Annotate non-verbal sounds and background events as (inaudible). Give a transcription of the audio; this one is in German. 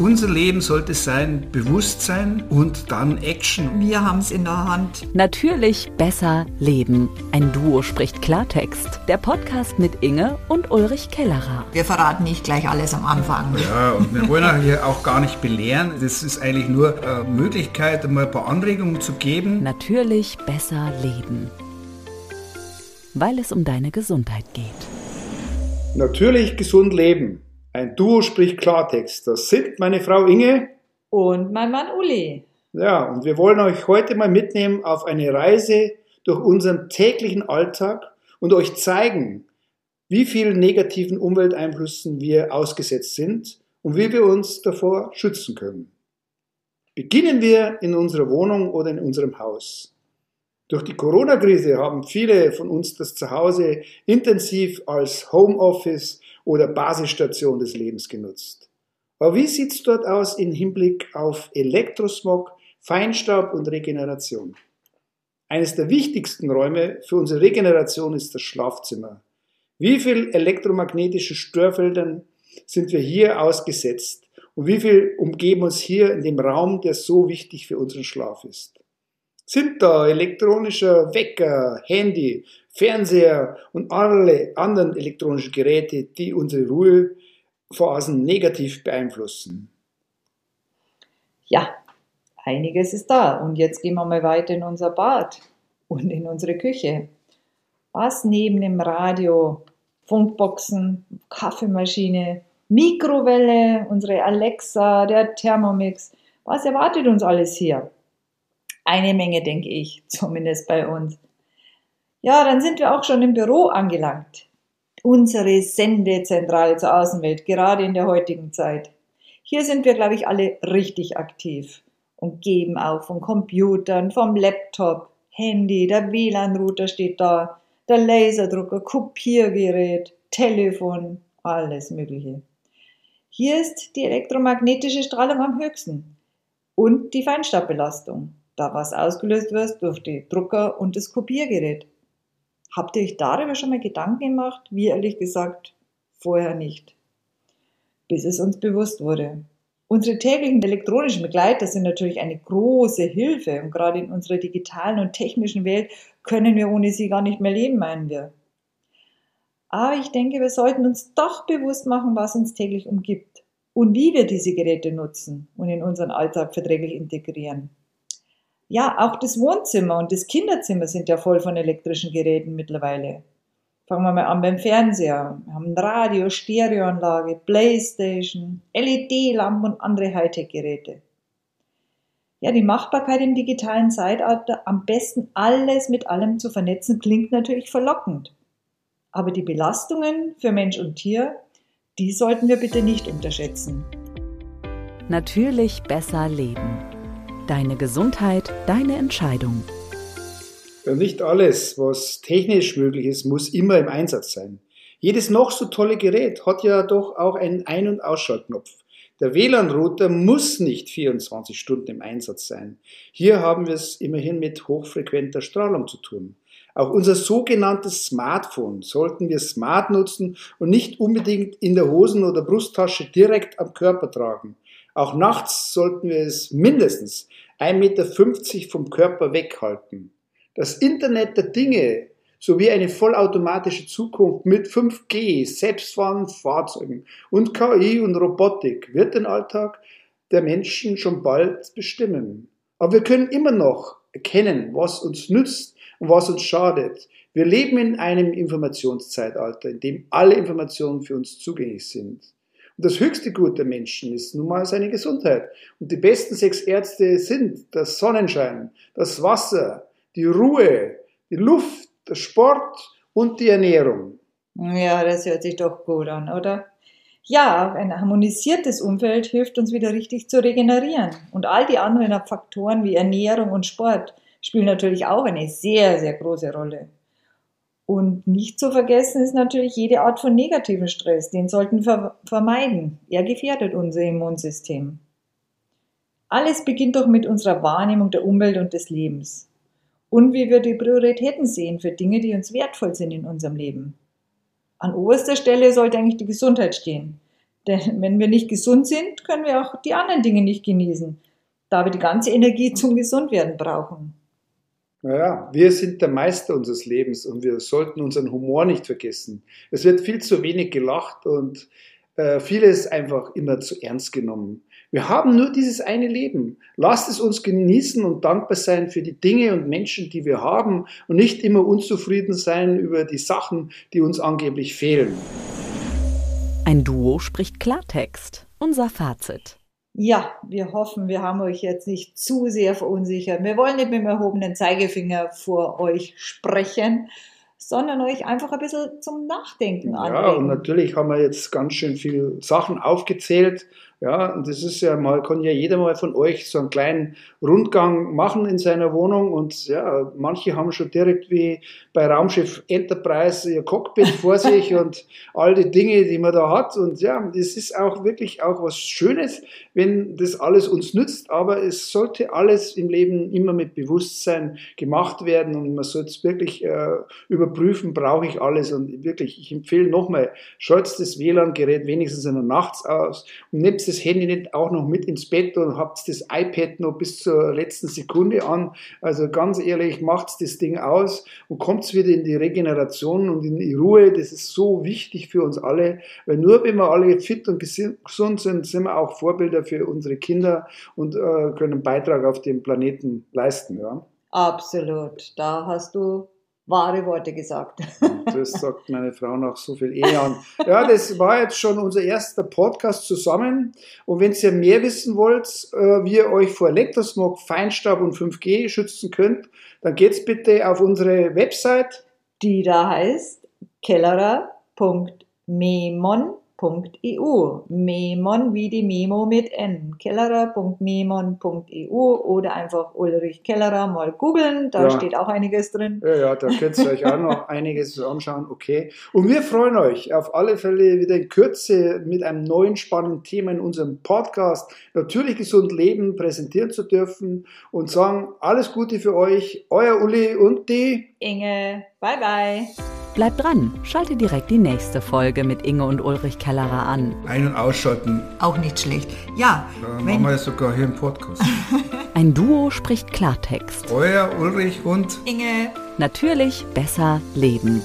unser Leben sollte sein Bewusstsein und dann Action. Wir haben es in der Hand. Natürlich besser leben. Ein Duo spricht Klartext. Der Podcast mit Inge und Ulrich Kellerer. Wir verraten nicht gleich alles am Anfang. Ja, und wir wollen auch hier auch gar nicht belehren. Das ist eigentlich nur eine Möglichkeit, mal ein paar Anregungen zu geben. Natürlich besser leben. Weil es um deine Gesundheit geht. Natürlich gesund leben. Ein Duo spricht Klartext. Das sind meine Frau Inge Und mein Mann Uli. Ja, und wir wollen euch heute mal mitnehmen auf eine Reise durch unseren täglichen Alltag und euch zeigen, wie vielen negativen Umwelteinflüssen wir ausgesetzt sind und wie wir uns davor schützen können. Beginnen wir in unserer Wohnung oder in unserem Haus. Durch die Corona-Krise haben viele von uns das Zuhause intensiv als Homeoffice oder Basisstation des Lebens genutzt. Aber wie sieht's dort aus im Hinblick auf Elektrosmog, Feinstaub und Regeneration? Eines der wichtigsten Räume für unsere Regeneration ist das Schlafzimmer. Wie viel elektromagnetische Störfeldern sind wir hier ausgesetzt und wie viel umgeben uns hier in dem Raum, der so wichtig für unseren Schlaf ist? Sind da elektronischer Wecker, Handy, Fernseher und alle anderen elektronischen Geräte, die unsere Ruhephasen negativ beeinflussen? Ja, einiges ist da. Und jetzt gehen wir mal weiter in unser Bad und in unsere Küche. Was neben dem Radio, Funkboxen, Kaffeemaschine, Mikrowelle, unsere Alexa, der Thermomix, was erwartet uns alles hier? Eine Menge, denke ich, zumindest bei uns. Ja, dann sind wir auch schon im Büro angelangt. Unsere Sendezentrale zur Außenwelt, gerade in der heutigen Zeit. Hier sind wir, glaube ich, alle richtig aktiv und geben auch von Computern, vom Laptop, Handy, der WLAN-Router steht da, der Laserdrucker, Kopiergerät, Telefon, alles Mögliche. Hier ist die elektromagnetische Strahlung am höchsten und die Feinstaubbelastung, da was ausgelöst wird durch die Drucker und das Kopiergerät. Habt ihr euch darüber schon mal Gedanken gemacht? Wie ehrlich gesagt, vorher nicht. Bis es uns bewusst wurde. Unsere täglichen elektronischen Begleiter sind natürlich eine große Hilfe und gerade in unserer digitalen und technischen Welt können wir ohne sie gar nicht mehr leben, meinen wir. Aber ich denke, wir sollten uns doch bewusst machen, was uns täglich umgibt und wie wir diese Geräte nutzen und in unseren Alltag verträglich integrieren. Ja, auch das Wohnzimmer und das Kinderzimmer sind ja voll von elektrischen Geräten mittlerweile. Fangen wir mal an beim Fernseher. Wir haben Radio, Stereoanlage, Playstation, LED-Lampen und andere Hightech-Geräte. Ja, die Machbarkeit im digitalen Zeitalter, am besten alles mit allem zu vernetzen, klingt natürlich verlockend. Aber die Belastungen für Mensch und Tier, die sollten wir bitte nicht unterschätzen. Natürlich besser leben. Deine Gesundheit, deine Entscheidung. Nicht alles, was technisch möglich ist, muss immer im Einsatz sein. Jedes noch so tolle Gerät hat ja doch auch einen Ein- und Ausschaltknopf. Der WLAN-Router muss nicht 24 Stunden im Einsatz sein. Hier haben wir es immerhin mit hochfrequenter Strahlung zu tun. Auch unser sogenanntes Smartphone sollten wir smart nutzen und nicht unbedingt in der Hosen- oder Brusttasche direkt am Körper tragen. Auch nachts sollten wir es mindestens 1,50 Meter vom Körper weghalten. Das Internet der Dinge sowie eine vollautomatische Zukunft mit 5G, selbstfahrenden Fahrzeugen und KI und Robotik wird den Alltag der Menschen schon bald bestimmen. Aber wir können immer noch erkennen, was uns nützt und was uns schadet. Wir leben in einem Informationszeitalter, in dem alle Informationen für uns zugänglich sind. Und das höchste Gut der Menschen ist nun mal seine Gesundheit. Und die besten sechs Ärzte sind das Sonnenschein, das Wasser, die Ruhe, die Luft, der Sport und die Ernährung. Ja, das hört sich doch gut an, oder? Ja, ein harmonisiertes Umfeld hilft uns wieder richtig zu regenerieren. Und all die anderen Faktoren wie Ernährung und Sport spielen natürlich auch eine sehr, sehr große Rolle. Und nicht zu vergessen ist natürlich jede Art von negativen Stress. Den sollten wir vermeiden. Er gefährdet unser Immunsystem. Alles beginnt doch mit unserer Wahrnehmung der Umwelt und des Lebens und wie wir die Prioritäten sehen für Dinge, die uns wertvoll sind in unserem Leben. An oberster Stelle sollte eigentlich die Gesundheit stehen. Denn wenn wir nicht gesund sind, können wir auch die anderen Dinge nicht genießen, da wir die ganze Energie zum Gesundwerden brauchen. Naja, wir sind der Meister unseres Lebens und wir sollten unseren Humor nicht vergessen. Es wird viel zu wenig gelacht und äh, vieles einfach immer zu ernst genommen. Wir haben nur dieses eine Leben. Lasst es uns genießen und dankbar sein für die Dinge und Menschen, die wir haben und nicht immer unzufrieden sein über die Sachen, die uns angeblich fehlen. Ein Duo spricht Klartext. Unser Fazit. Ja, wir hoffen, wir haben euch jetzt nicht zu sehr verunsichert. Wir wollen nicht mit dem erhobenen Zeigefinger vor euch sprechen, sondern euch einfach ein bisschen zum Nachdenken anregen. Ja, und natürlich haben wir jetzt ganz schön viele Sachen aufgezählt, ja, und das ist ja mal, kann ja jeder mal von euch so einen kleinen Rundgang machen in seiner Wohnung. Und ja, manche haben schon direkt wie bei Raumschiff Enterprise ihr Cockpit vor (laughs) sich und all die Dinge, die man da hat. Und ja, das ist auch wirklich auch was Schönes, wenn das alles uns nützt, aber es sollte alles im Leben immer mit Bewusstsein gemacht werden. Und man sollte es wirklich äh, überprüfen, brauche ich alles. Und wirklich, ich empfehle nochmal, schaltet das WLAN-Gerät wenigstens in der Nachts aus und nehmt das Handy nicht auch noch mit ins Bett und habt das iPad noch bis zur letzten Sekunde an. Also ganz ehrlich, macht das Ding aus und kommt wieder in die Regeneration und in die Ruhe. Das ist so wichtig für uns alle, weil nur wenn wir alle fit und gesund sind, sind wir auch Vorbilder für unsere Kinder und äh, können einen Beitrag auf dem Planeten leisten. Ja. Absolut. Da hast du wahre Worte gesagt. Das sagt meine Frau nach so viel Ehejahren. Ja, das war jetzt schon unser erster Podcast zusammen. Und wenn ihr mehr wissen wollt, äh, wie ihr euch vor Elektrosmog, Feinstaub und 5G schützen könnt, dann geht's bitte auf unsere Website. Die da heißt kellerer.memon.com kellerer.memon.eu. Memon wie die Memo mit N. kellerer.memon.eu oder einfach Ulrich Kellerer mal googeln, da ja. steht auch einiges drin. Ja, ja, da könnt ihr euch auch noch (laughs) einiges anschauen, okay. Und wir freuen euch auf alle Fälle wieder in Kürze mit einem neuen spannenden Thema in unserem Podcast Natürlich gesund leben präsentieren zu dürfen und sagen alles Gute für euch, euer Uli und die Inge. Bye bye. Bleibt dran, schalte direkt die nächste Folge mit Inge und Ulrich Kellerer an. Ein- und ausschalten. Auch nicht schlecht. Ja. Da machen wir sogar hier im Podcast. (laughs) Ein Duo spricht Klartext. Euer Ulrich und Inge. Natürlich besser leben.